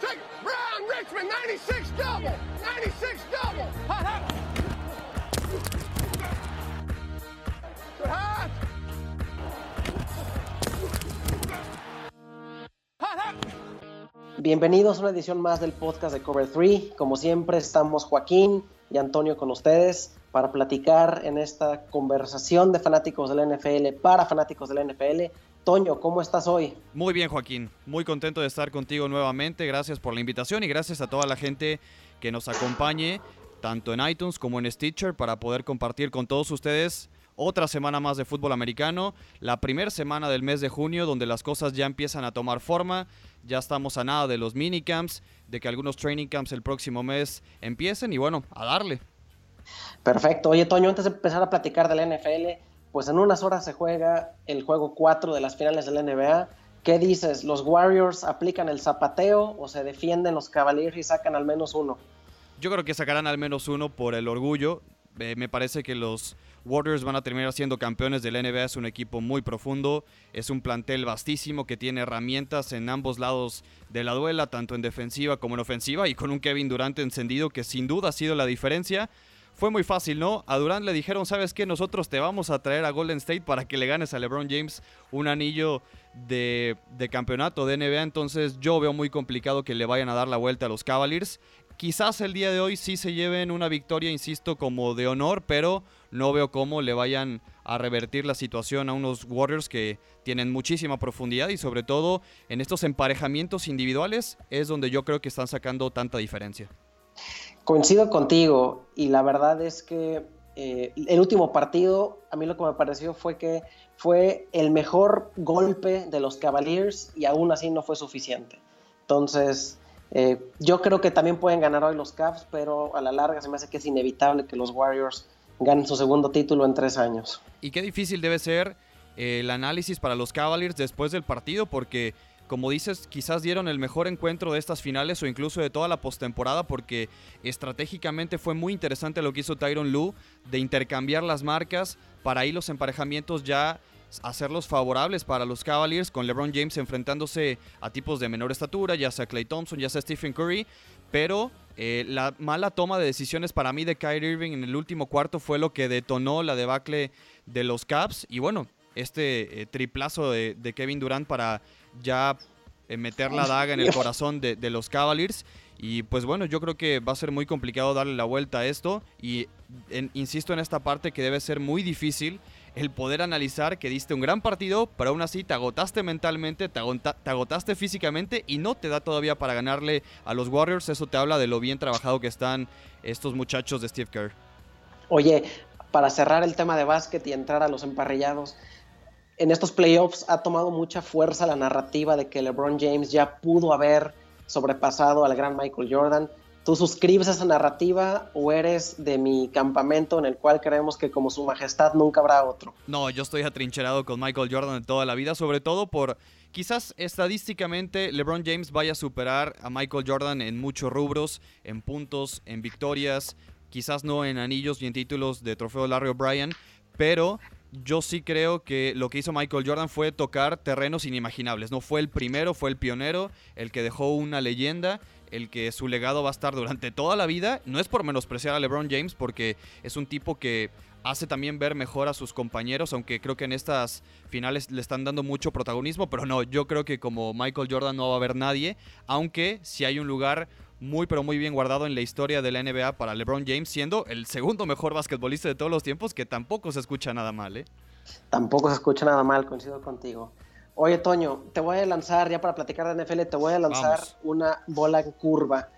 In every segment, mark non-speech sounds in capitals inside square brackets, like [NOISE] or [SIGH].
Take Brown, Richmond, 96 double, 96 double. Hot, hot. Good hot. Bienvenidos a una edición más del podcast de Cover 3. Como siempre, estamos Joaquín y Antonio con ustedes para platicar en esta conversación de fanáticos del NFL para fanáticos del NFL. Toño, ¿cómo estás hoy? Muy bien, Joaquín. Muy contento de estar contigo nuevamente. Gracias por la invitación y gracias a toda la gente que nos acompañe, tanto en iTunes como en Stitcher, para poder compartir con todos ustedes otra semana más de fútbol americano. La primera semana del mes de junio, donde las cosas ya empiezan a tomar forma. Ya estamos a nada de los minicamps, de que algunos training camps el próximo mes empiecen y bueno, a darle. Perfecto. Oye, Toño, antes de empezar a platicar del NFL, pues en unas horas se juega el juego 4 de las finales de la NBA. ¿Qué dices? ¿Los Warriors aplican el zapateo o se defienden los Cavaliers y sacan al menos uno? Yo creo que sacarán al menos uno por el orgullo. Eh, me parece que los Warriors van a terminar siendo campeones del NBA. Es un equipo muy profundo, es un plantel vastísimo que tiene herramientas en ambos lados de la duela, tanto en defensiva como en ofensiva, y con un Kevin Durant encendido que sin duda ha sido la diferencia. Fue muy fácil, ¿no? A Durant le dijeron, ¿sabes qué? Nosotros te vamos a traer a Golden State para que le ganes a LeBron James un anillo de, de campeonato de NBA. Entonces yo veo muy complicado que le vayan a dar la vuelta a los Cavaliers. Quizás el día de hoy sí se lleven una victoria, insisto, como de honor, pero no veo cómo le vayan a revertir la situación a unos Warriors que tienen muchísima profundidad y sobre todo en estos emparejamientos individuales es donde yo creo que están sacando tanta diferencia. Coincido contigo y la verdad es que eh, el último partido a mí lo que me pareció fue que fue el mejor golpe de los Cavaliers y aún así no fue suficiente. Entonces, eh, yo creo que también pueden ganar hoy los Cavs, pero a la larga se me hace que es inevitable que los Warriors ganen su segundo título en tres años. Y qué difícil debe ser eh, el análisis para los Cavaliers después del partido, porque como dices, quizás dieron el mejor encuentro de estas finales o incluso de toda la postemporada, porque estratégicamente fue muy interesante lo que hizo Tyron Lue de intercambiar las marcas para ahí los emparejamientos ya hacerlos favorables para los Cavaliers, con LeBron James enfrentándose a tipos de menor estatura, ya sea Clay Thompson, ya sea Stephen Curry, pero eh, la mala toma de decisiones para mí de Kyrie Irving en el último cuarto fue lo que detonó la debacle de los Caps y bueno, este eh, triplazo de, de, Kevin Durant para ya eh, meter la daga en el corazón de, de, los Cavaliers y pues bueno, yo creo que va a ser muy complicado darle la vuelta a esto y en, insisto en esta parte que debe ser muy difícil el poder analizar que diste un gran partido, pero aún así te agotaste mentalmente, te, agota, te, agotaste físicamente y no te da todavía para ganarle a los Warriors. Eso te habla de lo bien trabajado que están estos muchachos de Steve Kerr. Oye, para cerrar el tema de básquet y entrar a los emparrillados, en estos playoffs ha tomado mucha fuerza la narrativa de que LeBron James ya pudo haber sobrepasado al gran Michael Jordan. ¿Tú suscribes a esa narrativa o eres de mi campamento en el cual creemos que como su majestad nunca habrá otro? No, yo estoy atrincherado con Michael Jordan toda la vida, sobre todo por quizás estadísticamente LeBron James vaya a superar a Michael Jordan en muchos rubros, en puntos, en victorias, quizás no en anillos y en títulos de trofeo Larry O'Brien, pero yo sí creo que lo que hizo Michael Jordan fue tocar terrenos inimaginables. No fue el primero, fue el pionero, el que dejó una leyenda el que su legado va a estar durante toda la vida. No es por menospreciar a LeBron James, porque es un tipo que hace también ver mejor a sus compañeros, aunque creo que en estas finales le están dando mucho protagonismo, pero no, yo creo que como Michael Jordan no va a haber nadie, aunque si hay un lugar muy pero muy bien guardado en la historia de la NBA para LeBron James, siendo el segundo mejor basquetbolista de todos los tiempos, que tampoco se escucha nada mal, ¿eh? Tampoco se escucha nada mal, coincido contigo. Oye, Toño, te voy a lanzar, ya para platicar de NFL, te voy a lanzar Vamos. una bola en curva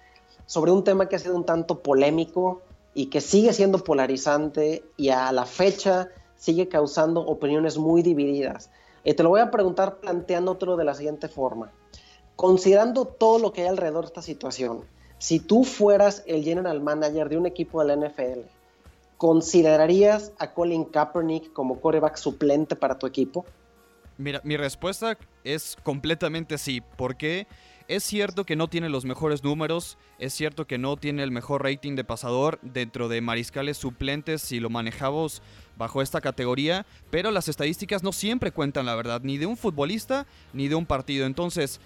sobre un tema que ha sido un tanto polémico y que sigue siendo polarizante y a la fecha sigue causando opiniones muy divididas. Y te lo voy a preguntar planteándotelo de la siguiente forma. Considerando todo lo que hay alrededor de esta situación, si tú fueras el general manager de un equipo de la NFL, ¿considerarías a Colin Kaepernick como coreback suplente para tu equipo? Mira, mi respuesta es completamente sí, porque es cierto que no tiene los mejores números, es cierto que no tiene el mejor rating de pasador dentro de mariscales suplentes si lo manejamos bajo esta categoría, pero las estadísticas no siempre cuentan la verdad, ni de un futbolista ni de un partido. Entonces,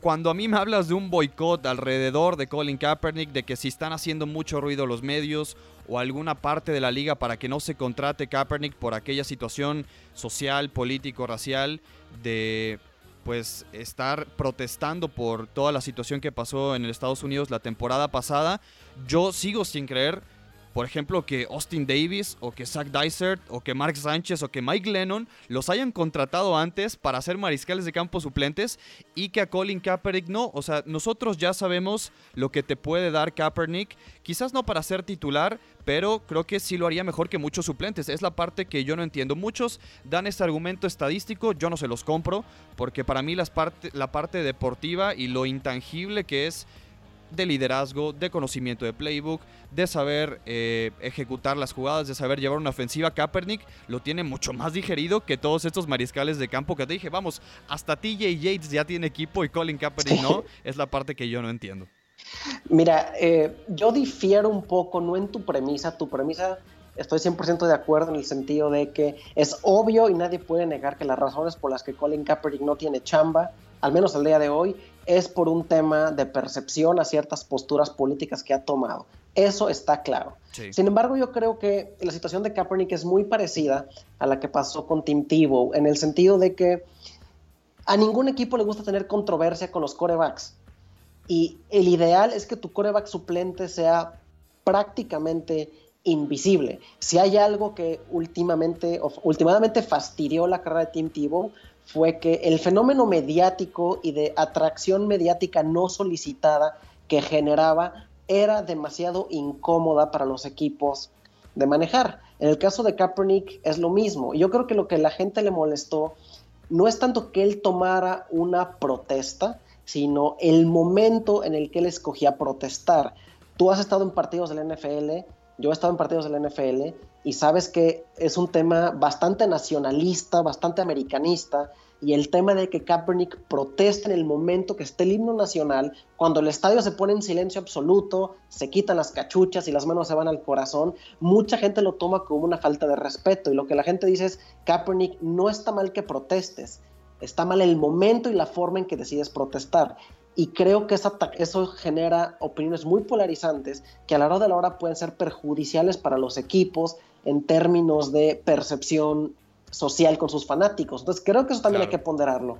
cuando a mí me hablas de un boicot alrededor de Colin Kaepernick, de que si están haciendo mucho ruido los medios o alguna parte de la liga para que no se contrate Kaepernick por aquella situación social, político, racial, de pues estar protestando por toda la situación que pasó en Estados Unidos la temporada pasada, yo sigo sin creer por ejemplo, que Austin Davis o que Zach Dysert o que Mark Sánchez o que Mike Lennon los hayan contratado antes para ser mariscales de campo suplentes y que a Colin Kaepernick no. O sea, nosotros ya sabemos lo que te puede dar Kaepernick, quizás no para ser titular, pero creo que sí lo haría mejor que muchos suplentes. Es la parte que yo no entiendo. Muchos dan este argumento estadístico, yo no se los compro, porque para mí las parte, la parte deportiva y lo intangible que es de liderazgo, de conocimiento de playbook, de saber eh, ejecutar las jugadas, de saber llevar una ofensiva. Kaepernick lo tiene mucho más digerido que todos estos mariscales de campo que te dije, vamos, hasta TJ Yates ya tiene equipo y Colin Kaepernick no, es la parte que yo no entiendo. Mira, eh, yo difiero un poco, no en tu premisa, tu premisa estoy 100% de acuerdo en el sentido de que es obvio y nadie puede negar que las razones por las que Colin Kaepernick no tiene chamba, al menos al día de hoy, es por un tema de percepción a ciertas posturas políticas que ha tomado. Eso está claro. Sin embargo, yo creo que la situación de Kaepernick es muy parecida a la que pasó con Tim Tebow, en el sentido de que a ningún equipo le gusta tener controversia con los corebacks. Y el ideal es que tu coreback suplente sea prácticamente invisible. Si hay algo que últimamente, últimamente fastidió la carrera de Tim Tebow, fue que el fenómeno mediático y de atracción mediática no solicitada que generaba era demasiado incómoda para los equipos de manejar. En el caso de Kaepernick es lo mismo. Yo creo que lo que la gente le molestó no es tanto que él tomara una protesta, sino el momento en el que él escogía protestar. Tú has estado en partidos del NFL, yo he estado en partidos del NFL y sabes que es un tema bastante nacionalista, bastante americanista, y el tema de que Kaepernick protesta en el momento que esté el himno nacional, cuando el estadio se pone en silencio absoluto, se quitan las cachuchas y las manos se van al corazón, mucha gente lo toma como una falta de respeto y lo que la gente dice es, Kaepernick, no está mal que protestes, está mal el momento y la forma en que decides protestar. Y creo que eso genera opiniones muy polarizantes que a la hora de la hora pueden ser perjudiciales para los equipos en términos de percepción social con sus fanáticos. Entonces creo que eso también hay que ponderarlo.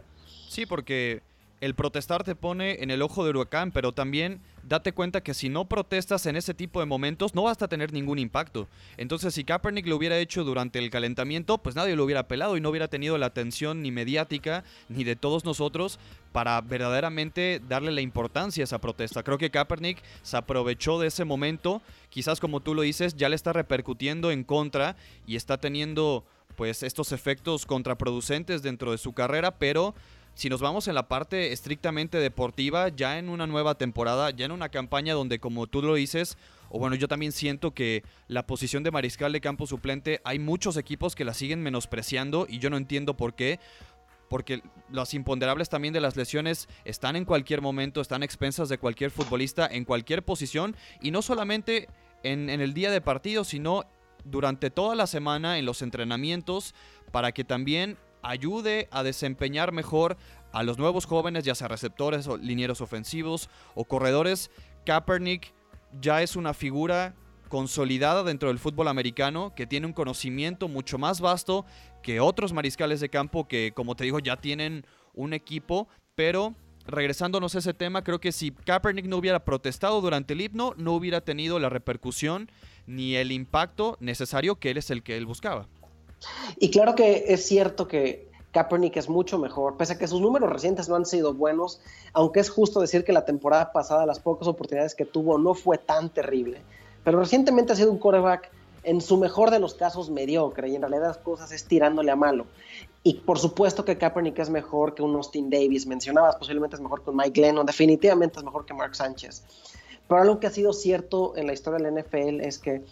Sí, porque el protestar te pone en el ojo del huracán, pero también date cuenta que si no protestas en ese tipo de momentos no vas a tener ningún impacto. Entonces si Kaepernick lo hubiera hecho durante el calentamiento, pues nadie lo hubiera pelado y no hubiera tenido la atención ni mediática ni de todos nosotros para verdaderamente darle la importancia a esa protesta. Creo que Kaepernick se aprovechó de ese momento, quizás como tú lo dices, ya le está repercutiendo en contra y está teniendo pues estos efectos contraproducentes dentro de su carrera, pero si nos vamos en la parte estrictamente deportiva, ya en una nueva temporada, ya en una campaña donde como tú lo dices, o bueno, yo también siento que la posición de mariscal de campo suplente, hay muchos equipos que la siguen menospreciando y yo no entiendo por qué. Porque los imponderables también de las lesiones están en cualquier momento, están expensas de cualquier futbolista en cualquier posición y no solamente en, en el día de partido, sino durante toda la semana en los entrenamientos para que también ayude a desempeñar mejor a los nuevos jóvenes, ya sea receptores o linieros ofensivos o corredores. Kaepernick ya es una figura consolidada dentro del fútbol americano, que tiene un conocimiento mucho más vasto que otros mariscales de campo que, como te digo, ya tienen un equipo, pero regresándonos a ese tema, creo que si Kaepernick no hubiera protestado durante el himno, no hubiera tenido la repercusión ni el impacto necesario que él es el que él buscaba. Y claro que es cierto que Kaepernick es mucho mejor, pese a que sus números recientes no han sido buenos, aunque es justo decir que la temporada pasada las pocas oportunidades que tuvo no fue tan terrible, pero recientemente ha sido un quarterback en su mejor de los casos mediocre y en realidad las cosas es tirándole a malo. Y por supuesto que Kaepernick es mejor que un Austin Davis, mencionabas, posiblemente es mejor que un Mike Lennon, definitivamente es mejor que Mark Sánchez. Pero algo que ha sido cierto en la historia del NFL es que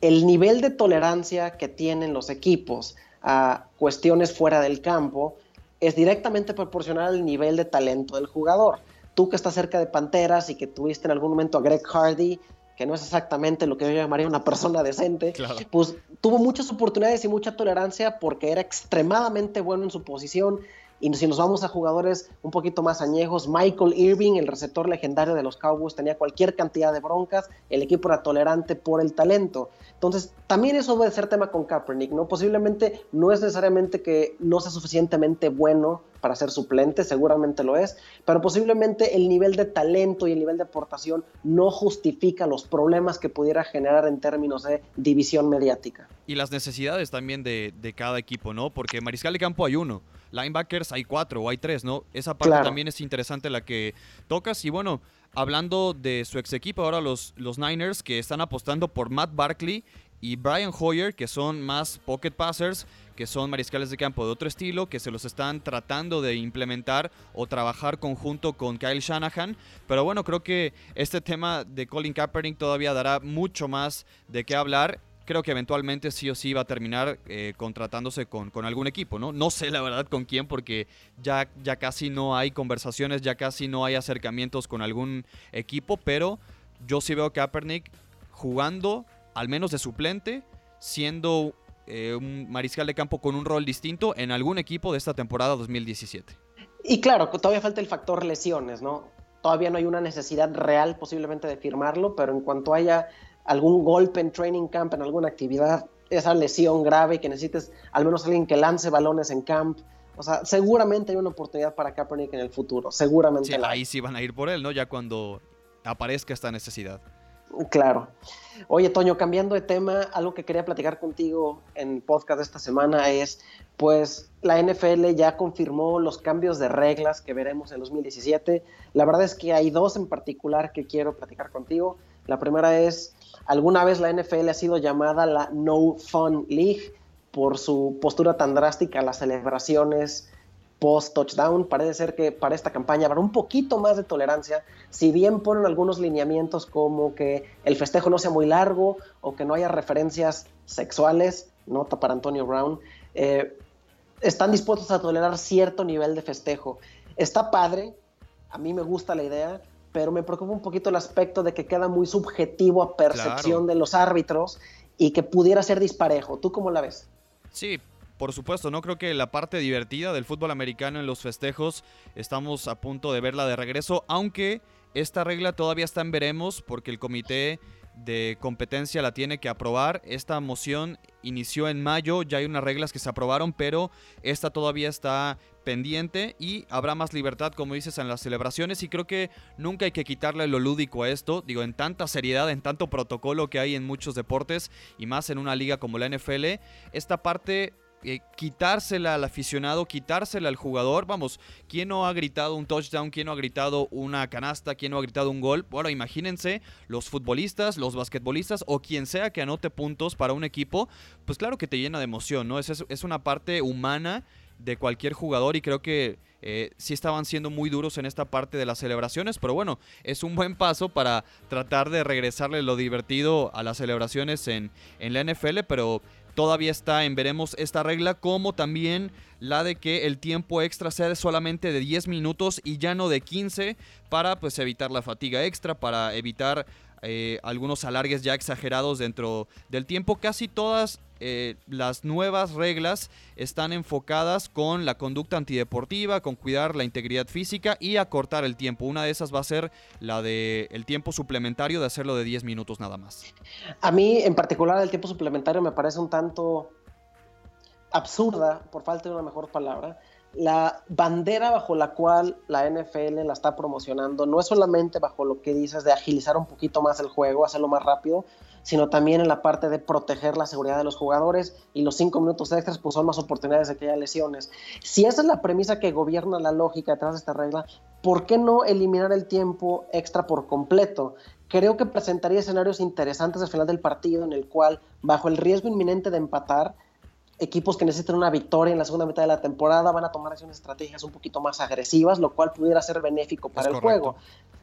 el nivel de tolerancia que tienen los equipos a cuestiones fuera del campo es directamente proporcional al nivel de talento del jugador. Tú que estás cerca de Panteras y que tuviste en algún momento a Greg Hardy, que no es exactamente lo que yo llamaría una persona decente, pues tuvo muchas oportunidades y mucha tolerancia porque era extremadamente bueno en su posición Y si nos vamos a jugadores un poquito más añejos, Michael Irving, el receptor legendario de los Cowboys, tenía cualquier cantidad de broncas, el equipo era tolerante por el talento. Entonces, también eso puede ser tema con Kaepernick, ¿no? Posiblemente no es necesariamente que no sea suficientemente bueno para ser suplente, seguramente lo es, pero posiblemente el nivel de talento y el nivel de aportación no justifica los problemas que pudiera generar en términos de división mediática. Y las necesidades también de, cada equipo, ¿no? Porque mariscal de campo hay uno, linebackers hay cuatro o hay tres, ¿no? Esa parte también es interesante la que tocas y bueno, hablando de su ex equipo, ahora los, los Niners que están apostando por Matt Barkley y Brian Hoyer, que son más pocket passers, que son mariscales de campo de otro estilo, que se los están tratando de implementar o trabajar conjunto con Kyle Shanahan. Pero bueno, creo que este tema de Colin Kaepernick todavía dará mucho más de qué hablar creo que eventualmente sí o sí va a terminar eh, contratándose con, con, algún equipo, ¿no? No sé la verdad con quién porque ya, ya casi no hay conversaciones, ya casi no hay acercamientos con algún equipo, pero yo sí veo a Kaepernick jugando al menos de suplente, siendo eh, un mariscal de campo con un rol distinto en algún equipo de esta temporada 2017. Y claro, todavía falta el factor lesiones, ¿no? Todavía no hay una necesidad real posiblemente de firmarlo, pero en cuanto haya algún golpe en training camp, en alguna actividad, esa lesión grave que necesites al menos alguien que lance balones en camp, o sea, seguramente hay una oportunidad para Kaepernick en el futuro, seguramente. Sí, ahí sí van a ir por él, ¿no? Ya cuando aparezca esta necesidad. Claro. Oye, Toño, cambiando de tema, algo que quería platicar contigo en podcast de esta semana es, pues, la NFL ya confirmó los cambios de reglas que veremos en 2017. La verdad es que hay dos en particular que quiero platicar contigo. La primera es, alguna vez la NFL ha sido llamada la No Fun League por su postura tan drástica a las celebraciones post-touchdown. Parece ser que para esta campaña habrá un poquito más de tolerancia, si bien ponen algunos lineamientos como que el festejo no sea muy largo o que no haya referencias sexuales, nota para Antonio Brown, eh, están dispuestos a tolerar cierto nivel de festejo. Está padre, a mí me gusta la idea, pero me preocupa un poquito el aspecto de que queda muy subjetivo a percepción de los árbitros y que pudiera ser disparejo. ¿Tú cómo la ves? Sí, por supuesto, no creo que la parte divertida del fútbol americano en los festejos estamos a punto de verla de regreso, aunque esta regla todavía está en veremos porque el comité de competencia la tiene que aprobar. Esta moción inició en mayo, ya hay unas reglas que se aprobaron, pero esta todavía está pendiente y habrá más libertad, como dices, en las celebraciones y creo que nunca hay que quitarle lo lúdico a esto, digo, en tanta seriedad, en tanto protocolo que hay en muchos deportes y más en una liga como la NFL, esta parte eh, quitársela al aficionado, quitársela al jugador. Vamos, ¿quién no ha gritado un touchdown? ¿Quién no ha gritado una canasta? ¿Quién no ha gritado un gol? Bueno, imagínense los futbolistas, los basquetbolistas o quien sea que anote puntos para un equipo, pues claro que te llena de emoción, ¿no? Es, es una parte humana de cualquier jugador y creo que eh, sí estaban siendo muy duros en esta parte de las celebraciones, pero bueno, es un buen paso para tratar de regresarle lo divertido a las celebraciones en, en la NFL, pero todavía está en veremos esta regla, como también la de que el tiempo extra sea solamente de 10 minutos y ya no de 15 para pues evitar la fatiga extra, para evitar eh, algunos alargues ya exagerados dentro del tiempo. Casi todas eh, las nuevas reglas están enfocadas con la conducta antideportiva, con cuidar la integridad física y acortar el tiempo. Una de esas va a ser la de el tiempo suplementario de hacerlo de 10 minutos nada más. A mí en particular el tiempo suplementario me parece un tanto absurda, por falta de una mejor palabra, la bandera bajo la cual la NFL la está promocionando no es solamente bajo lo que dices de agilizar un poquito más el juego, hacerlo más rápido, sino también en la parte de proteger la seguridad de los jugadores y los cinco minutos extras pues son más oportunidades de que haya lesiones. Si esa es la premisa que gobierna la lógica detrás de esta regla, ¿por qué no eliminar el tiempo extra por completo? Creo que presentaría escenarios interesantes al final del partido en el cual, bajo el riesgo inminente de empatar, equipos que necesitan una victoria en la segunda mitad de la temporada van a tomar acciones estrategias un poquito más agresivas, lo cual pudiera ser benéfico para el juego.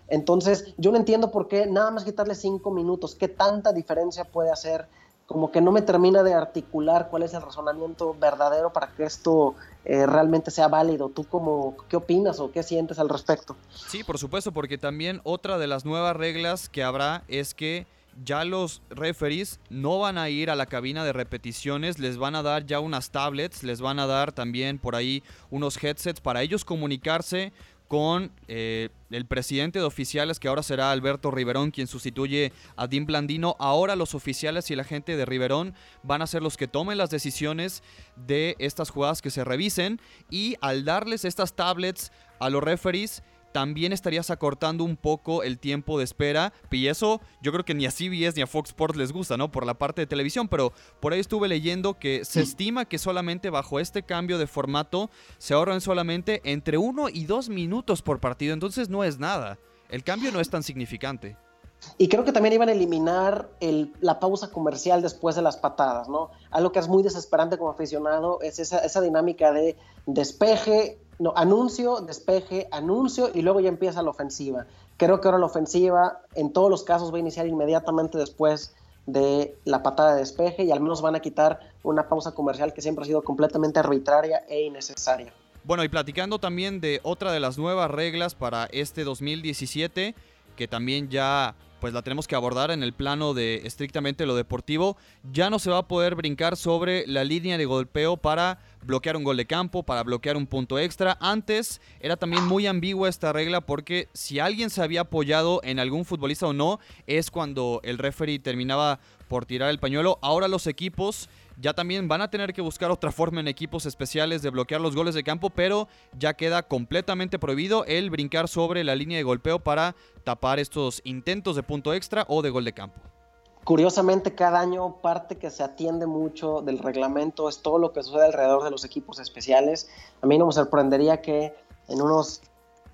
Entonces, yo no entiendo por qué nada más quitarle cinco minutos, qué tanta diferencia puede hacer. Como que no me termina de articular cuál es el razonamiento verdadero para que esto eh, realmente sea válido. ¿Tú cómo, qué opinas o qué sientes al respecto? Sí, por supuesto, porque también otra de las nuevas reglas que habrá es que ya los referees no van a ir a la cabina de repeticiones, les van a dar ya unas tablets, les van a dar también por ahí unos headsets para ellos comunicarse con eh, el presidente de oficiales, que ahora será Alberto Riverón, quien sustituye a Dean Blandino. Ahora los oficiales y la gente de Riverón van a ser los que tomen las decisiones de estas jugadas que se revisen. Y al darles estas tablets a los referees, también estarías acortando un poco el tiempo de espera. Y eso yo creo que ni a CBS ni a Fox Sports les gusta, ¿no? Por la parte de televisión, pero por ahí estuve leyendo que se estima que solamente bajo este cambio de formato se ahorran solamente entre uno y dos minutos por partido. Entonces no es nada. El cambio no es tan significante. Y creo que también iban a eliminar la pausa comercial después de las patadas, ¿no? Algo que es muy desesperante como aficionado es esa, esa dinámica de despeje, no, anuncio, despeje, anuncio y luego ya empieza la ofensiva. Creo que ahora la ofensiva en todos los casos va a iniciar inmediatamente después de la patada de despeje y al menos van a quitar una pausa comercial que siempre ha sido completamente arbitraria e innecesaria. Bueno, y platicando también de otra de las nuevas reglas para este 2017, que también ya pues la tenemos que abordar en el plano de estrictamente lo deportivo. Ya no se va a poder brincar sobre la línea de golpeo para bloquear un gol de campo, para bloquear un punto extra. Antes era también muy ambigua esta regla porque si alguien se había apoyado en algún futbolista o no, es cuando el referee terminaba por tirar el pañuelo. Ahora los equipos ya también van a tener que buscar otra forma en equipos especiales de bloquear los goles de campo, pero ya queda completamente prohibido el brincar sobre la línea de golpeo para tapar estos intentos de punto extra o de gol de campo. Curiosamente, cada año parte que se atiende mucho del reglamento es todo lo que sucede alrededor de los equipos especiales. A mí no me sorprendería que en unos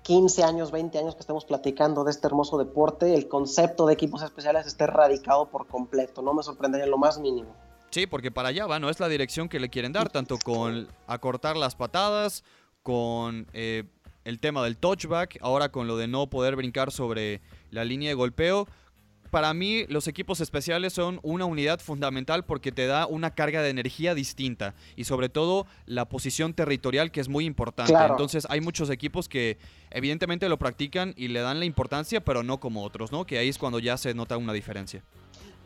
15 años, 20 años que estemos platicando de este hermoso deporte, el concepto de equipos especiales esté erradicado por completo. No me sorprendería lo más mínimo. Sí, porque para allá va, ¿no? Es la dirección que le quieren dar, tanto con acortar las patadas, con eh, el tema del touchback, ahora con lo de no poder brincar sobre la línea de golpeo. Para mí, los equipos especiales son una unidad fundamental porque te da una carga de energía distinta y sobre todo la posición territorial que es muy importante. Entonces, hay muchos equipos que evidentemente lo practican y le dan la importancia, pero no como otros, ¿no? Que ahí es cuando ya se nota una diferencia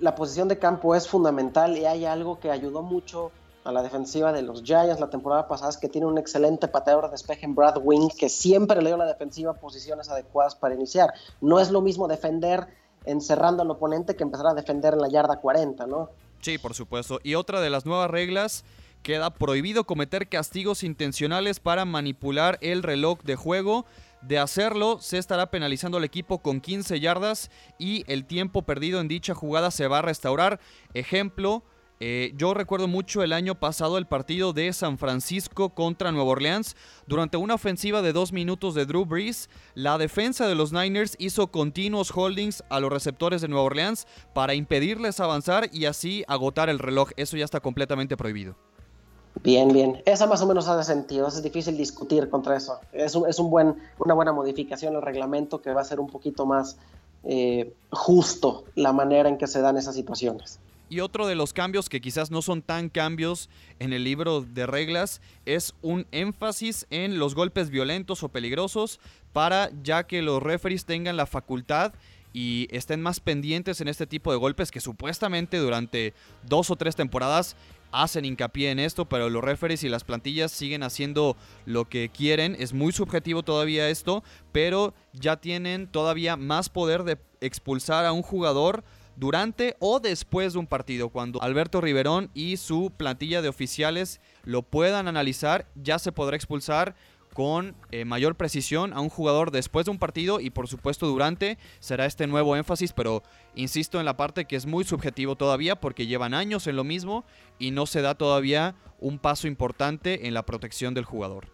la posición de campo es fundamental y hay algo que ayudó mucho a la defensiva de los Giants la temporada pasada es que tiene un excelente pateador de despeje en Brad Wing que siempre le dio a la defensiva posiciones adecuadas para iniciar. No es lo mismo defender encerrando al oponente que empezar a defender en la yarda 40, ¿no? Sí, por supuesto. Y otra de las nuevas reglas queda prohibido cometer castigos intencionales para manipular el reloj de juego. De hacerlo, se estará penalizando al equipo con 15 yardas y el tiempo perdido en dicha jugada se va a restaurar. Ejemplo, eh, yo recuerdo mucho el año pasado el partido de San Francisco contra Nueva Orleans. Durante una ofensiva de dos minutos de Drew Brees, la defensa de los Niners hizo continuos holdings a los receptores de Nueva Orleans para impedirles avanzar y así agotar el reloj. Eso ya está completamente prohibido. Bien, bien. Esa más o menos hace sentido. Es difícil discutir contra eso. Es, un, buen, una buena modificación al reglamento que va a ser un poquito más eh, justo la manera en que se dan esas situaciones. Y otro de los cambios que quizás no son tan cambios en el libro de reglas es un énfasis en los golpes violentos o peligrosos para ya que los referees tengan la facultad y estén más pendientes en este tipo de golpes que supuestamente durante dos o tres temporadas hacen hincapié en esto, pero los referees y las plantillas siguen haciendo lo que quieren. Es muy subjetivo todavía esto, pero ya tienen todavía más poder de expulsar a un jugador durante o después de un partido. Cuando Alberto Riverón y su plantilla de oficiales lo puedan analizar, ya se podrá expulsar con eh, mayor precisión a un jugador después de un partido y por supuesto durante será este nuevo énfasis, pero insisto en la parte que es muy subjetivo todavía porque llevan años en lo mismo y no se da todavía un paso importante en la protección del jugador.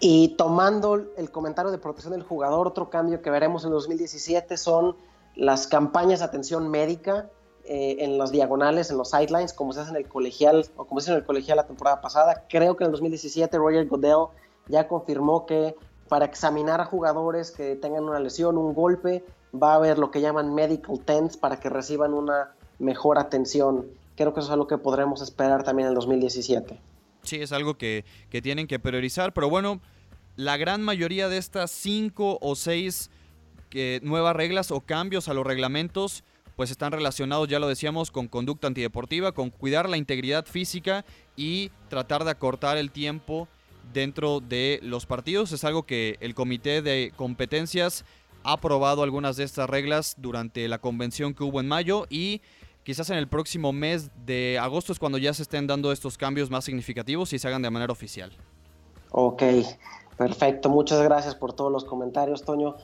Y tomando el comentario de protección del jugador, otro cambio que veremos en 2017 son las campañas de atención médica eh, en las diagonales, en los sidelines, como se hace en el colegial o como se hizo en el colegial la temporada pasada. Creo que en el 2017 Roger Goodell ya confirmó que para examinar a jugadores que tengan una lesión, un golpe, va a haber lo que llaman medical tents para que reciban una mejor atención. Creo que eso es algo que podremos esperar también en el 2017. Sí, es algo que, tienen que priorizar, pero bueno, la gran mayoría de estas cinco o seis nuevas reglas o cambios a los reglamentos pues están relacionados, ya lo decíamos, con conducta antideportiva, con cuidar la integridad física y tratar de acortar el tiempo dentro de los partidos. Es algo que el comité de competencias ha aprobado algunas de estas reglas durante la convención que hubo en mayo y quizás en el próximo mes de agosto es cuando ya se estén dando estos cambios más significativos y se hagan de manera oficial. Ok, perfecto. Muchas gracias por todos los comentarios, Toño.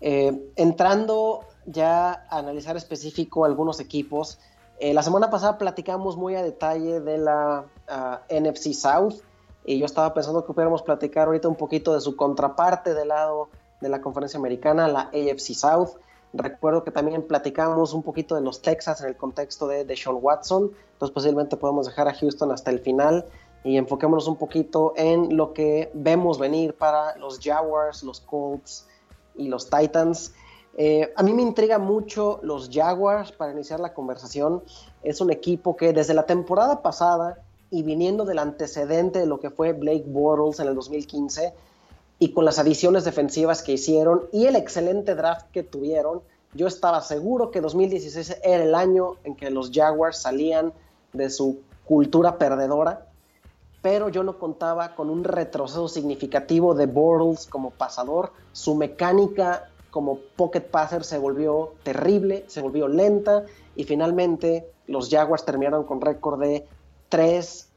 Eh, entrando ya a analizar específico algunos equipos, eh, la semana pasada platicamos muy a detalle de la ah, NFC South y yo estaba pensando que pudiéramos platicar ahorita un poquito de su contraparte del lado de la conferencia americana, la AFC South. Recuerdo que también platicamos un poquito de los Texas en el contexto de, de Sean Watson, entonces posiblemente podemos dejar a Houston hasta el final y enfoquémonos un poquito en lo que vemos venir para los Jaguars, los Colts y los Titans. Eh, a mí me intriga mucho los Jaguars para iniciar la conversación. Es un equipo que desde la temporada pasada y viniendo del antecedente de lo que fue Blake Bortles en el 2015, y con las adiciones defensivas que hicieron y el excelente draft que tuvieron, yo estaba seguro que 2016 era el año en que los Jaguars salían de su cultura perdedora, pero yo no contaba con un retroceso significativo de Bortles como pasador. Su mecánica como pocket passer se volvió terrible, se volvió lenta y finalmente los Jaguars terminaron con récord de 3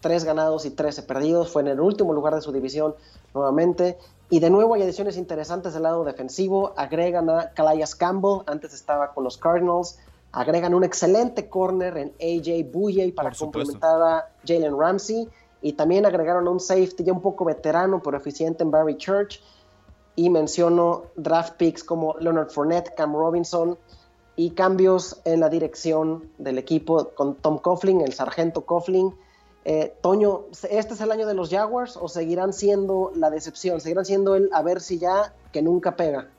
tres ganados y 13 perdidos. Fue en el último lugar de su división nuevamente. Y de nuevo hay adiciones interesantes del lado defensivo. Agregan a Calais Campbell, antes estaba con los Cardinals. Agregan un excelente corner en AJ Bouye para complementar a Jalen Ramsey. Y también agregaron un safety ya un poco veterano pero eficiente en Barry Church. Y menciono draft picks como Leonard Fournette, Cam Robinson y cambios en la dirección del equipo con Tom Coughlin, el sargento Coughlin eh, Toño, ¿este es el año de los Jaguars o seguirán siendo la decepción? ¿Seguirán siendo el a ver si ya que nunca pega?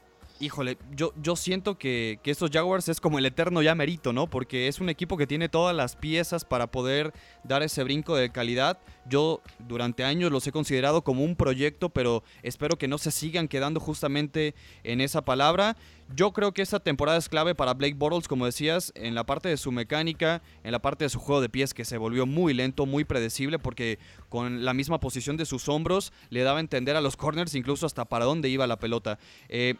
Híjole, yo, yo siento que, que, estos Jaguars es como el eterno ya merito, ¿no? Porque es un equipo que tiene todas las piezas para poder dar ese brinco de calidad. Yo durante años los he considerado como un proyecto, pero espero que no se sigan quedando justamente en esa palabra. Yo creo que esta temporada es clave para Blake Bortles, como decías, en la parte de su mecánica, en la parte de su juego de pies que se volvió muy lento, muy predecible, porque con la misma posición de sus hombros le daba a entender a los corners incluso hasta para dónde iba la pelota. Eh,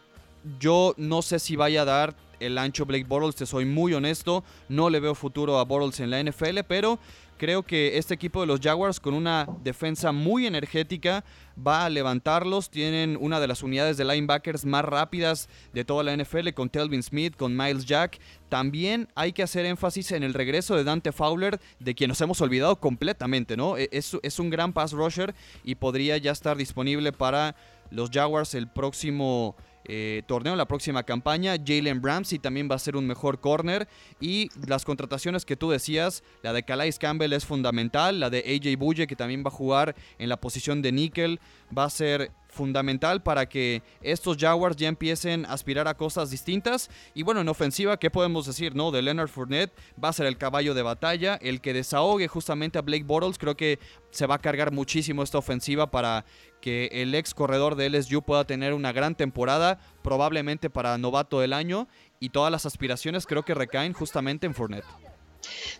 yo no sé si vaya a dar el ancho Blake Bortles, te soy muy honesto. No le veo futuro a Bortles en la NFL, pero creo que este equipo de los Jaguars con una defensa muy energética va a levantarlos. Tienen una de las unidades de linebackers más rápidas de toda la NFL con Telvin Smith, con Miles Jack. También hay que hacer énfasis en el regreso de Dante Fowler, de quien nos hemos olvidado completamente, ¿no? E-, es, es un gran pass rusher y podría ya estar disponible para los Jaguars el próximo eh, torneo, la próxima campaña. Jalen Ramsey también va a ser un mejor corner. Y las contrataciones que tú decías, la de Calais Campbell es fundamental, la de AJ Bulle que también va a jugar en la posición de níquel, va a ser fundamental para que estos Jaguars ya empiecen a aspirar a cosas distintas. Y bueno, en ofensiva, ¿qué podemos decir? No, de Leonard Fournette va a ser el caballo de batalla, el que desahogue justamente a Blake Bortles. Creo que se va a cargar muchísimo esta ofensiva para que el ex corredor de LSU pueda tener una gran temporada, probablemente para novato del año. Y todas las aspiraciones creo que recaen justamente en Fournette.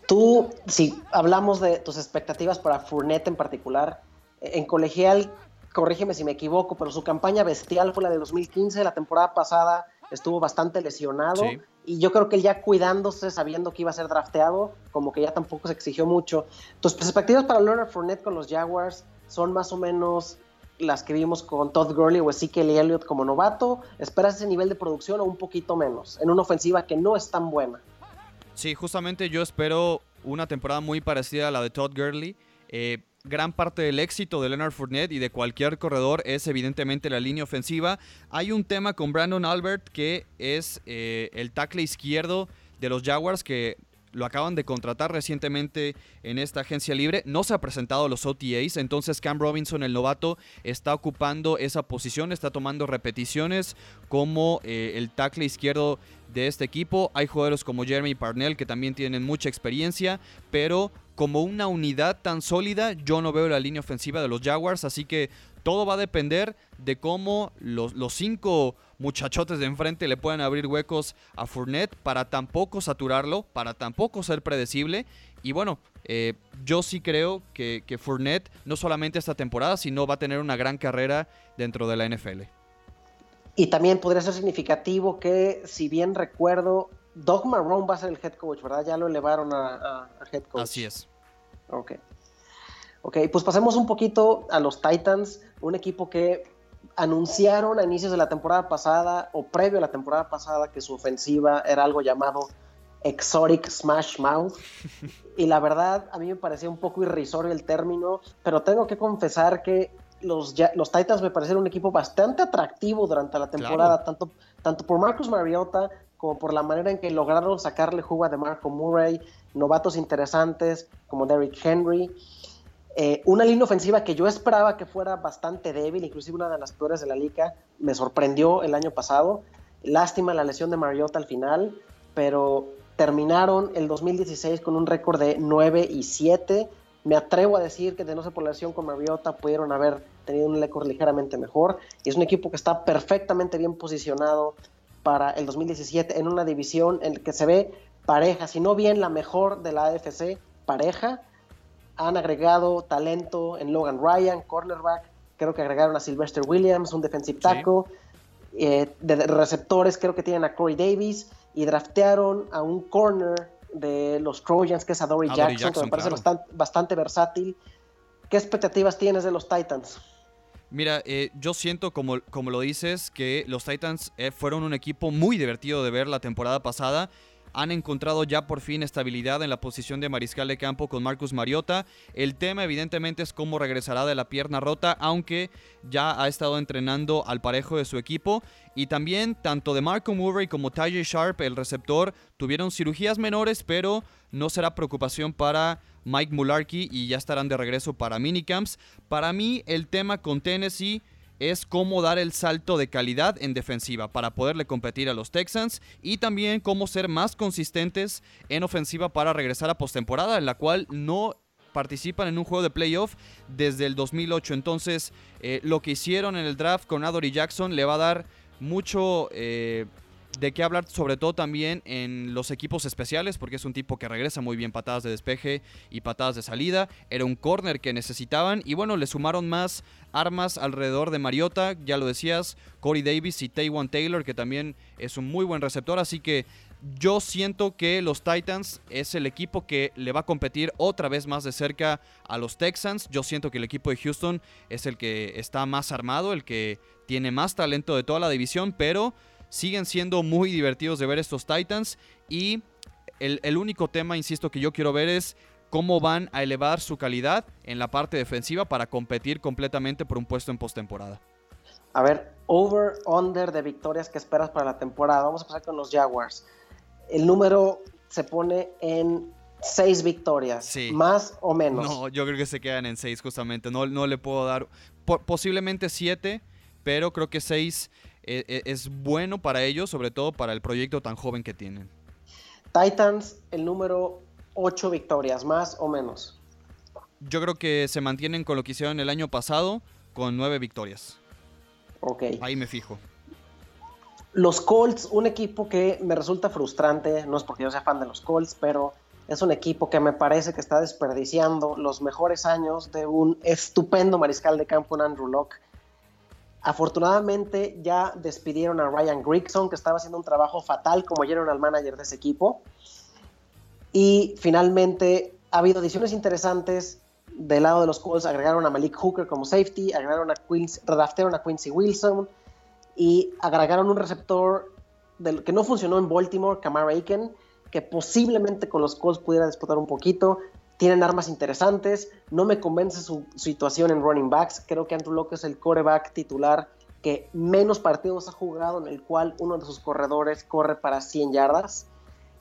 Tú, si hablamos de tus expectativas para Fournette en particular, en colegial, corrígeme si me equivoco, pero su campaña bestial fue la de 2015, la temporada pasada estuvo bastante lesionado y yo creo que él ya cuidándose, sabiendo que iba a ser drafteado, como que ya tampoco se exigió mucho. Tus perspectivas para Leonard Fournette con los Jaguars son más o menos las que vimos con Todd Gurley o Ezekiel Elliott como novato. ¿Esperas ese nivel de producción o un poquito menos en una ofensiva que no es tan buena? Sí, justamente yo espero una temporada muy parecida a la de Todd Gurley. Eh, gran parte del éxito de Leonard Fournette y de cualquier corredor es evidentemente la línea ofensiva. Hay un tema con Brandon Albert que es eh, el tackle izquierdo de los Jaguars que lo acaban de contratar recientemente en esta agencia libre. No se ha presentado los OTAs, entonces Cam Robinson, el novato, está ocupando esa posición, está tomando repeticiones como eh, el tackle izquierdo de este equipo. Hay jugadores como Jeremy Parnell que también tienen mucha experiencia, pero como una unidad tan sólida, yo no veo la línea ofensiva de los Jaguars, así que todo va a depender de cómo los, cinco muchachotes de enfrente le puedan abrir huecos a Fournette para tampoco saturarlo, para tampoco ser predecible. Y bueno, eh, yo sí creo que, que Fournette no solamente esta temporada, sino va a tener una gran carrera dentro de la NFL. Y también podría ser significativo que, si bien recuerdo, Doug Marrone va a ser el head coach, ¿verdad? Ya lo elevaron a, head coach. Así es. Ok. Ok, pues pasemos un poquito a los Titans, un equipo que anunciaron a inicios de la temporada pasada o previo a la temporada pasada que su ofensiva era algo llamado Exotic Smash Mouth. [LAUGHS] Y la verdad, a mí me parecía un poco irrisorio el término, pero tengo que confesar que los, los Titans me parecieron un equipo bastante atractivo durante la temporada, tanto, tanto por Marcus Mariota como por la manera en que lograron sacarle jugo a de Marco Murray, novatos interesantes como Derrick Henry. Eh, una línea ofensiva que yo esperaba que fuera bastante débil, inclusive una de las peores de la liga, me sorprendió el año pasado. Lástima la lesión de Mariota al final, pero terminaron el 2016 con un récord de 9 y 7. Me atrevo a decir que de no ser por la lesión con Mariota pudieron haber tenido un récord ligeramente mejor. Y es un equipo que está perfectamente bien posicionado para el 2017 en una división en la que se ve pareja, si no bien la mejor de la AFC, pareja. Han agregado talento en Logan Ryan, cornerback. Creo que agregaron a Sylvester Williams, un defensive tackle. Eh, de receptores creo que tienen a Corey Davis y draftearon a un corner de los Trojans que es a Dory Jackson, que me parece bastante, bastante versátil. ¿Qué expectativas tienes de los Titans? Mira, eh, yo siento, como, como lo dices, que los Titans eh, fueron un equipo muy divertido de ver la temporada pasada han encontrado ya por fin estabilidad en la posición de mariscal de campo con Marcus Mariota. El tema evidentemente es cómo regresará de la pierna rota, aunque ya ha estado entrenando al parejo de su equipo. Y también tanto de Marco Murray como Ty Sharp, el receptor, tuvieron cirugías menores, pero no será preocupación para Mike Mularkey y ya estarán de regreso para minicamps. Para mí el tema con Tennessee es cómo dar el salto de calidad en defensiva para poderle competir a los Texans y también cómo ser más consistentes en ofensiva para regresar a postemporada, en la cual no participan en un juego de playoff desde el 2008. Entonces, eh, lo que hicieron en el draft con Adory Jackson le va a dar mucho eh, de qué hablar sobre todo también en los equipos especiales, porque es un tipo que regresa muy bien patadas de despeje y patadas de salida. Era un corner que necesitaban y bueno, le sumaron más armas alrededor de Mariota, ya lo decías, Corey Davis y Taywan Taylor, que también es un muy buen receptor, así que yo siento que los Titans es el equipo que le va a competir otra vez más de cerca a los Texans. Yo siento que el equipo de Houston es el que está más armado, el que tiene más talento de toda la división, pero siguen siendo muy divertidos de ver estos Titans y el, único tema, insisto, que yo quiero ver es cómo van a elevar su calidad en la parte defensiva para competir completamente por un puesto en postemporada. A ver, over, under de victorias que esperas para la temporada. Vamos a pasar con los Jaguars. El número se pone en seis victorias, sí. más o menos. No, yo creo que se quedan en seis justamente. No, no le puedo dar, posiblemente siete, pero creo que seis e, e, es bueno para ellos, sobre todo para el proyecto tan joven que tienen. Titans, el número 8 victorias, más o menos. Yo creo que se mantienen con lo que hicieron el año pasado, con 9 victorias. Ok. Ahí me fijo. Los Colts, un equipo que me resulta frustrante, no es porque yo sea fan de los Colts, pero es un equipo que me parece que está desperdiciando los mejores años de un estupendo mariscal de campo, en Andrew Locke. Afortunadamente ya despidieron a Ryan Grigson, que estaba haciendo un trabajo fatal como general manager de ese equipo. Y finalmente ha habido adiciones interesantes del lado de los Colts. Agregaron a Malik Hooker como safety, agregaron a Quincy, a Quincy Wilson y agregaron un receptor del, que no funcionó en Baltimore, Kamara Aiken, que posiblemente con los Colts pudiera disputar un poquito tienen armas interesantes. No me convence su situación en running backs. Creo que Andrew Locke es el coreback titular que menos partidos ha jugado en el cual uno de sus corredores corre para 100 yardas.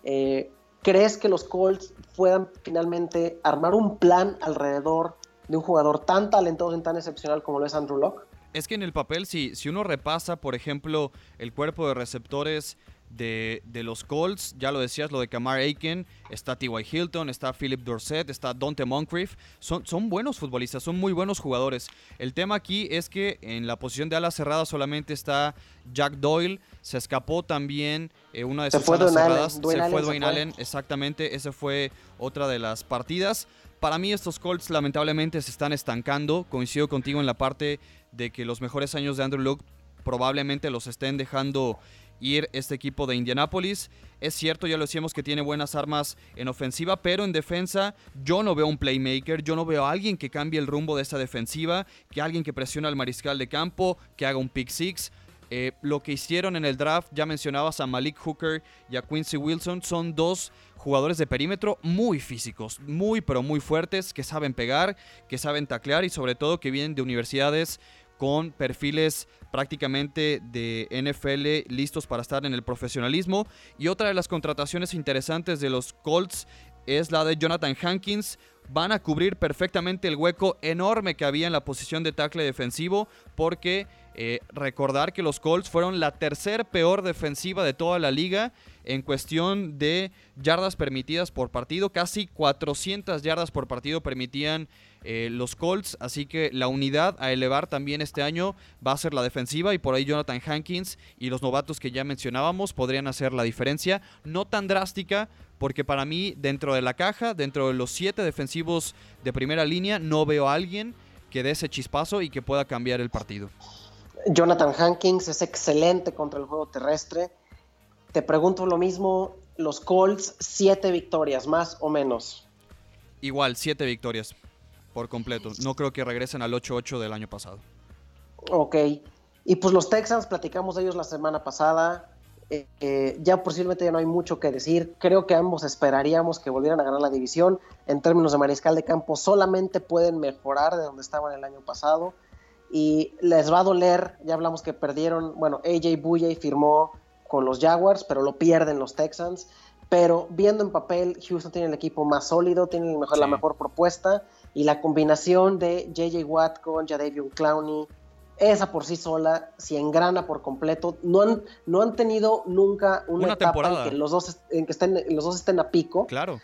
Eh, ¿Crees que los Colts puedan finalmente armar un plan alrededor de un jugador tan talentoso y tan excepcional como lo es Andrew Locke? Es que en el papel, si, si uno repasa, por ejemplo, el cuerpo de receptores de, los Colts. Ya lo decías, lo de Kamar Aiken, está T.Y. Hilton, está Philip Dorset, está Dante Moncrief. Son, son buenos futbolistas, son muy buenos jugadores. El tema aquí es que en la posición de ala cerrada solamente está Jack Doyle. Se escapó también eh, una de sus alas cerradas. se fue Dwayne Allen, exactamente. Esa fue otra de las partidas. Para mí estos Colts lamentablemente se están estancando. Coincido contigo en la parte de que los mejores años de Andrew Luke probablemente los estén dejando ir este equipo de Indianapolis. Es cierto, ya lo decíamos que tiene buenas armas en ofensiva, pero en defensa yo no veo un playmaker, yo no veo a alguien que cambie el rumbo de esta defensiva, que alguien que presione al mariscal de campo, que haga un pick six. Eh, lo que hicieron en el draft, ya mencionabas a Malik Hooker y a Quincy Wilson, son dos jugadores de perímetro muy físicos, muy pero muy fuertes, que saben pegar, que saben taclear y sobre todo que vienen de universidades con perfiles prácticamente de NFL listos para estar en el profesionalismo. Y otra de las contrataciones interesantes de los Colts es la de Jonathan Hankins. Van a cubrir perfectamente el hueco enorme que había en la posición de tackle defensivo porque eh, recordar que los Colts fueron la tercer peor defensiva de toda la liga en cuestión de yardas permitidas por partido. Casi 400 yardas por partido permitían eh, los Colts, así que la unidad a elevar también este año va a ser la defensiva y por ahí Jonathan Hankins y los novatos que ya mencionábamos podrían hacer la diferencia, no tan drástica, porque para mí dentro de la caja, dentro de los siete defensivos de primera línea, no veo a alguien que dé ese chispazo y que pueda cambiar el partido. Jonathan Hankins es excelente contra el juego terrestre. Te pregunto lo mismo, los Colts, siete victorias, más o menos. Igual, siete victorias por completo. No creo que regresen al 8-8 del año pasado. Ok. Y pues los Texans, platicamos de ellos la semana pasada. Eh, eh, ya posiblemente ya no hay mucho que decir. Creo que ambos esperaríamos que volvieran a ganar la división. En términos de mariscal de campo, solamente pueden mejorar de donde estaban el año pasado. Y les va a doler, ya hablamos que perdieron, bueno, AJ Bouye firmó con los Jaguars, pero lo pierden los Texans. Pero viendo en papel, Houston tiene el equipo más sólido, tiene mejor, la mejor propuesta y la combinación de JJ Watt con Jadavion Clowney, esa por sí sola, si engrana por completo, no han, no han tenido nunca una, etapa en que los dos en que estén, los dos estén a pico. Claro.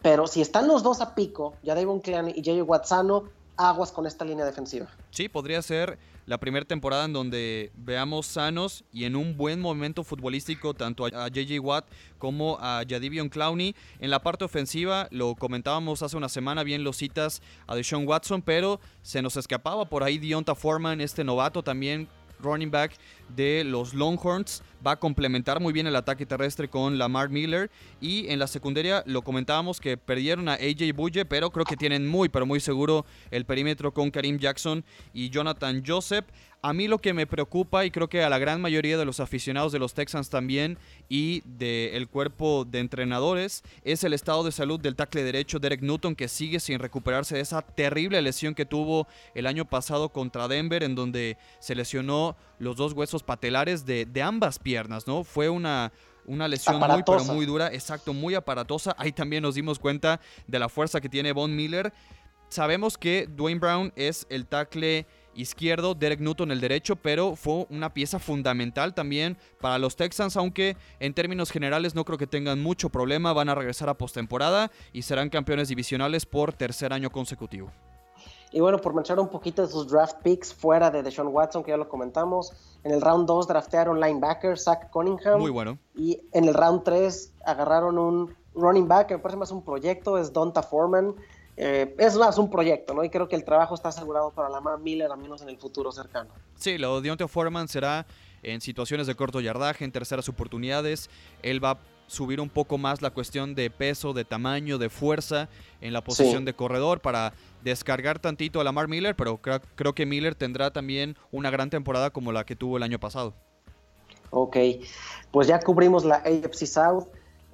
pero si están los dos a pico, Jadavion Clowney y JJ Watt sano, aguas con esta línea defensiva. Sí, podría ser la primera temporada en donde veamos sanos y en un buen momento futbolístico tanto a JJ Watt como a Jadivion Clowney. En la parte ofensiva, lo comentábamos hace una semana, bien lo citas a Deshaun Watson, pero se nos escapaba por ahí Dionta Foreman, este novato también running back de los Longhorns. Va a complementar muy bien el ataque terrestre con Lamar Miller. Y en la secundaria lo comentábamos que perdieron a AJ Bulle, pero creo que tienen muy, pero muy seguro el perímetro con Karim Jackson y Jonathan Joseph. A mí lo que me preocupa, y creo que a la gran mayoría de los aficionados de los Texans también, y del cuerpo de entrenadores, es el estado de salud del tackle derecho Derek Newton, que sigue sin recuperarse de esa terrible lesión que tuvo el año pasado contra Denver, en donde se lesionó los dos huesos patelares de, ambas piernas, ¿no? Fue una, una lesión muy, pero muy dura, exacto, muy aparatosa. Ahí también nos dimos cuenta de la fuerza que tiene Von Miller. Sabemos que Dwayne Brown es el tackle izquierdo, Derek Newton el derecho, pero fue una pieza fundamental también para los Texans, aunque en términos generales no creo que tengan mucho problema, van a regresar a postemporada y serán campeones divisionales por tercer año consecutivo. Y bueno, por mencionar un poquito de sus draft picks fuera de Deshaun Watson, que ya lo comentamos, en el round 2 draftearon linebacker Zach Cunningham. Muy bueno. Y en el round 3 agarraron un running back, que me parece más un proyecto, es Donta Foreman. Eh, es más un proyecto, ¿no? Y creo que el trabajo está asegurado para Lamar Miller, al menos en el futuro cercano. Sí, lo de Deontay Foreman será en situaciones de corto yardaje, en terceras oportunidades. Él va subir un poco más la cuestión de peso, de tamaño, de fuerza en la posición de corredor para descargar tantito a Lamar Miller, pero creo, que Miller tendrá también una gran temporada como la que tuvo el año pasado. Ok, pues ya cubrimos la AFC South.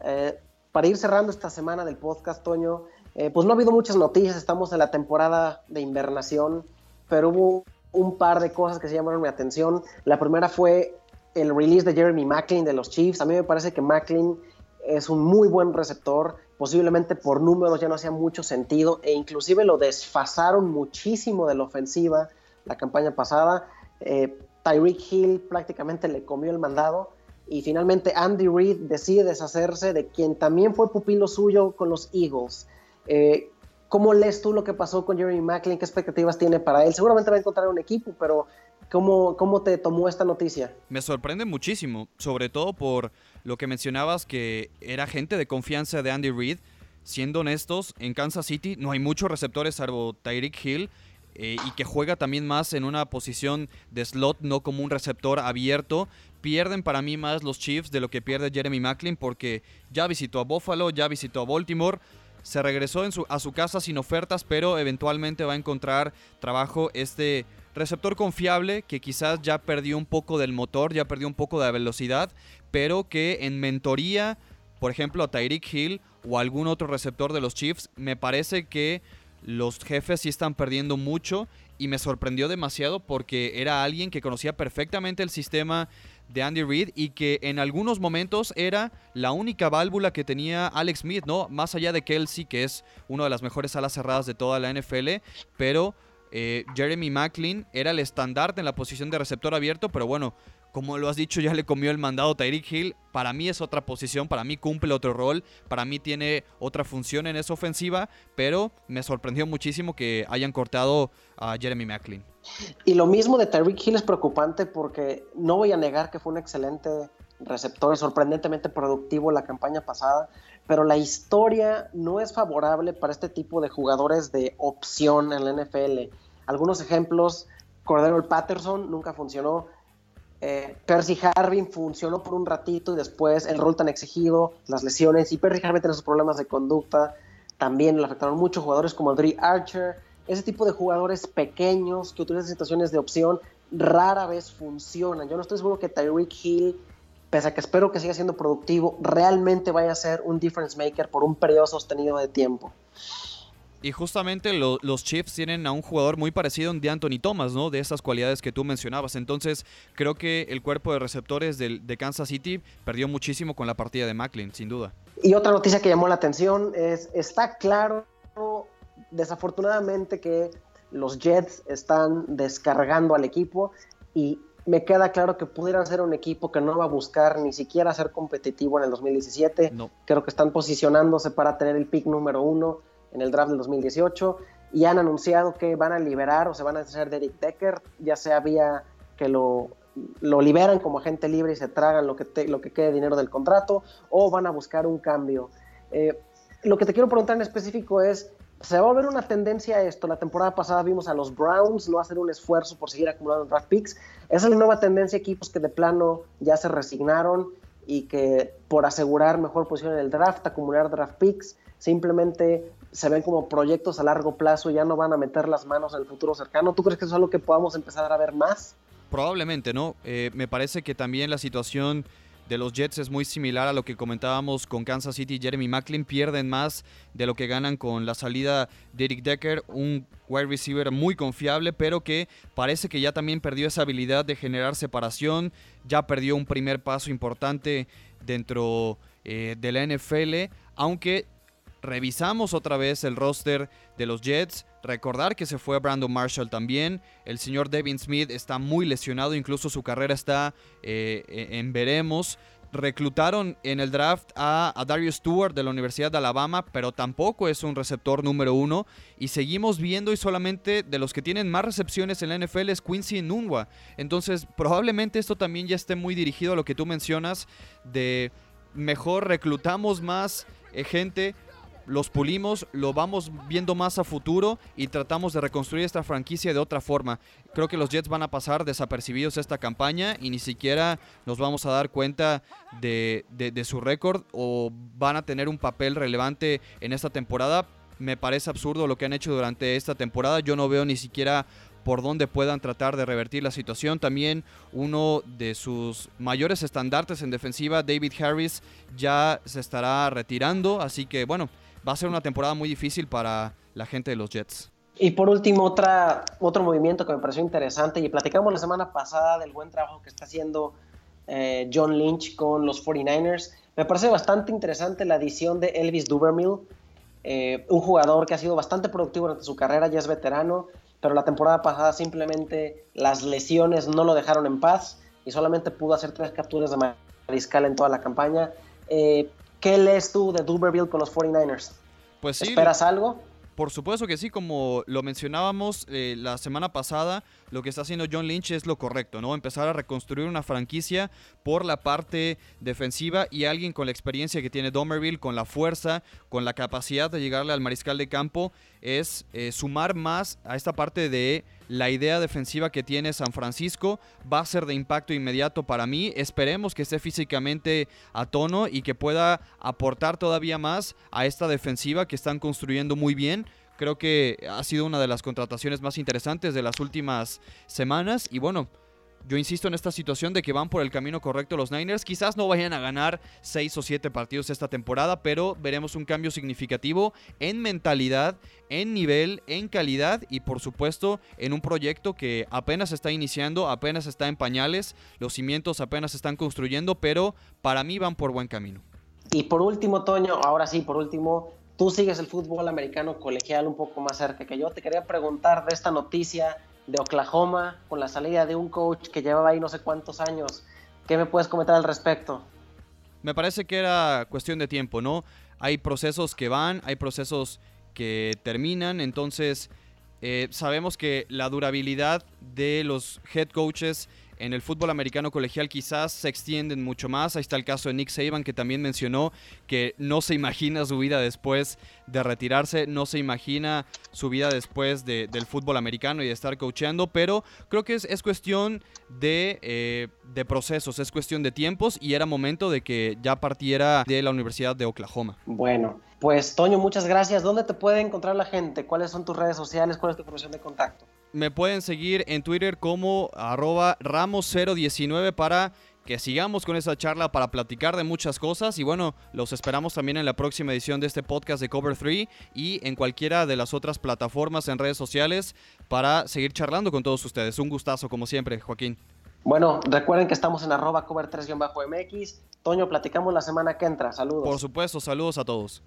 Eh, para ir cerrando esta semana del podcast, Toño, eh, pues no ha habido muchas noticias, estamos en la temporada de invernación, pero hubo un par de cosas que se llamaron mi atención. La primera fue el release de Jeremy Macklin de los Chiefs. A mí me parece que Macklin es un muy buen receptor, posiblemente por números ya no hacía mucho sentido e inclusive lo desfasaron muchísimo de la ofensiva la campaña pasada. Eh, Tyreek Hill prácticamente le comió el mandado, y finalmente Andy Reid decide deshacerse de quien también fue pupilo suyo con los Eagles. Eh, ¿Cómo lees tú lo que pasó con Jeremy Macklin? ¿Qué expectativas tiene para él? Seguramente va a encontrar un equipo, pero ¿cómo, cómo te tomó esta noticia? Me sorprende muchísimo, sobre todo por lo que mencionabas que era gente de confianza de Andy Reid. Siendo honestos, en Kansas City no hay muchos receptores salvo Tyreek Hill eh, y que juega también más en una posición de slot, no como un receptor abierto. Pierden para mí más los Chiefs de lo que pierde Jeremy Macklin porque ya visitó a Buffalo, ya visitó a Baltimore. Se regresó a su casa sin ofertas, pero eventualmente va a encontrar trabajo este receptor confiable que quizás ya perdió un poco del motor, ya perdió un poco de velocidad, pero que en mentoría, por ejemplo, a Tyreek Hill o algún otro receptor de los Chiefs, me parece que los jefes sí están perdiendo mucho y me sorprendió demasiado porque era alguien que conocía perfectamente el sistema de Andy Reid y que en algunos momentos era la única válvula que tenía Alex Smith, ¿no? Más allá de Kelsey, que es una de las mejores alas cerradas de toda la NFL, pero eh, Jeremy Macklin era el estandarte en la posición de receptor abierto, pero bueno, como lo has dicho, ya le comió el mandado Tyreek Hill. Para mí es otra posición, para mí cumple otro rol, para mí tiene otra función en esa ofensiva, pero me sorprendió muchísimo que hayan cortado a Jeremy Macklin. Y lo mismo de Tyreek Hill es preocupante porque no voy a negar que fue un excelente receptor, sorprendentemente productivo la campaña pasada, pero la historia no es favorable para este tipo de jugadores de opción en la NFL. Algunos ejemplos, Cordero Patterson nunca funcionó, eh, Percy Harvin funcionó por un ratito y después el rol tan exigido, las lesiones y Percy Harvin tiene sus problemas de conducta, también le afectaron muchos jugadores como Dre Archer, ese tipo de jugadores pequeños que utilizan situaciones de opción rara vez funcionan. Yo no estoy seguro que Tyreek Hill, pese a que espero que siga siendo productivo, realmente vaya a ser un difference maker por un periodo sostenido de tiempo. Y justamente los Chiefs tienen a un jugador muy parecido de Anthony Thomas, ¿no? De esas cualidades que tú mencionabas. Entonces, creo que el cuerpo de receptores de, de, Kansas City perdió muchísimo con la partida de Macklin, sin duda. Y otra noticia que llamó la atención es, está claro, desafortunadamente, que los Jets están descargando al equipo y me queda claro que pudieran ser un equipo que no va a buscar ni siquiera ser competitivo en el 2017. No. Creo que están posicionándose para tener el pick número uno en el draft del 2018 y han anunciado que van a liberar o se van a hacer de Eric Decker, ya sea vía que lo, lo liberan como agente libre y se tragan lo que, lo que quede dinero del contrato o van a buscar un cambio. Eh, lo que te quiero preguntar en específico es, ¿se va a volver una tendencia a esto? La temporada pasada vimos a los Browns no hacer un esfuerzo por seguir acumulando draft picks. Esa es la nueva tendencia, equipos que de plano ya se resignaron y que por asegurar mejor posición en el draft, acumular draft picks, simplemente se ven como proyectos a largo plazo y ya no van a meter las manos en el futuro cercano. ¿Tú crees que eso es algo que podamos empezar a ver más? Probablemente, ¿no? Eh, me parece que también la situación de los Jets es muy similar a lo que comentábamos con Kansas City y Jeremy Macklin. Pierden más de lo que ganan con la salida de Eric Decker, un wide receiver muy confiable, pero que parece que ya también perdió esa habilidad de generar separación. Ya perdió un primer paso importante dentro eh, de la NFL, aunque revisamos otra vez el roster de los Jets. Recordar que se fue Brandon Marshall también. El señor Devin Smith está muy lesionado, incluso su carrera está eh, en veremos. Reclutaron en el draft a, Darius Stewart de la Universidad de Alabama, pero tampoco es un receptor número uno. Y seguimos viendo y solamente de los que tienen más recepciones en la NFL es Quincy Nunwa. Entonces probablemente esto también ya esté muy dirigido a lo que tú mencionas de mejor reclutamos más eh, gente los pulimos, lo vamos viendo más a futuro y tratamos de reconstruir esta franquicia de otra forma. Creo que los Jets van a pasar desapercibidos esta campaña y ni siquiera nos vamos a dar cuenta de, su récord o van a tener un papel relevante en esta temporada. Me parece absurdo lo que han hecho durante esta temporada. Yo no veo ni siquiera por dónde puedan tratar de revertir la situación. También uno de sus mayores estandartes en defensiva, David Harris, ya se estará retirando. Así que bueno, va a ser una temporada muy difícil para la gente de los Jets. Y por último, otra, otro movimiento que me pareció interesante, y platicamos la semana pasada del buen trabajo que está haciendo eh, John Lynch con los 49ers. Me parece bastante interesante la adición de Elvis Duvermill, eh, un jugador que ha sido bastante productivo durante su carrera, ya es veterano, pero la temporada pasada simplemente las lesiones no lo dejaron en paz y solamente pudo hacer tres capturas de mariscal en toda la campaña. Eh, ¿Qué lees tú de Duberville con los 49ers? Pues sí. ¿Esperas algo? Por supuesto que sí, como lo mencionábamos eh, la semana pasada, lo que está haciendo John Lynch es lo correcto, ¿no? Empezar a reconstruir una franquicia por la parte defensiva y alguien con la experiencia que tiene Domerville, con la fuerza, con la capacidad de llegarle al mariscal de campo, es eh, sumar más a esta parte de la idea defensiva que tiene San Francisco. Va a ser de impacto inmediato para mí. Esperemos que esté físicamente a tono y que pueda aportar todavía más a esta defensiva que están construyendo muy bien. Creo que ha sido una de las contrataciones más interesantes de las últimas semanas y bueno, yo insisto en esta situación de que van por el camino correcto los Niners. Quizás no vayan a ganar 6 o 7 partidos esta temporada, pero veremos un cambio significativo en mentalidad, en nivel, en calidad y por supuesto en un proyecto que apenas está iniciando, apenas está en pañales, los cimientos apenas están construyendo, pero para mí van por buen camino. Y por último, Toño, ahora sí, por último, tú sigues el fútbol americano colegial un poco más cerca que yo. Te quería preguntar de esta noticia de Oklahoma con la salida de un coach que llevaba ahí no sé cuántos años. ¿Qué me puedes comentar al respecto? Me parece que era cuestión de tiempo, ¿no? Hay procesos que van, hay procesos que terminan, entonces eh, sabemos que la durabilidad de los head coaches en el fútbol americano colegial quizás se extienden mucho más. Ahí está el caso de Nick Saban que también mencionó que no se imagina su vida después de retirarse, no se imagina su vida después del fútbol americano y de estar coacheando, pero creo que es, cuestión de, eh, de procesos, es cuestión de tiempos y era momento de que ya partiera de la Universidad de Oklahoma. Bueno, pues Toño, muchas gracias. ¿Dónde te puede encontrar la gente? ¿Cuáles son tus redes sociales? ¿Cuál es tu profesión de contacto? Me pueden seguir en Twitter como arroba ramos019 para que sigamos con esa charla para platicar de muchas cosas y bueno, los esperamos también en la próxima edición de este podcast de Cover 3 y en cualquiera de las otras plataformas en redes sociales para seguir charlando con todos ustedes. Un gustazo como siempre, Joaquín. Bueno, recuerden que estamos en arroba cover 3-mx. Toño, platicamos la semana que entra. Saludos. Por supuesto, saludos a todos.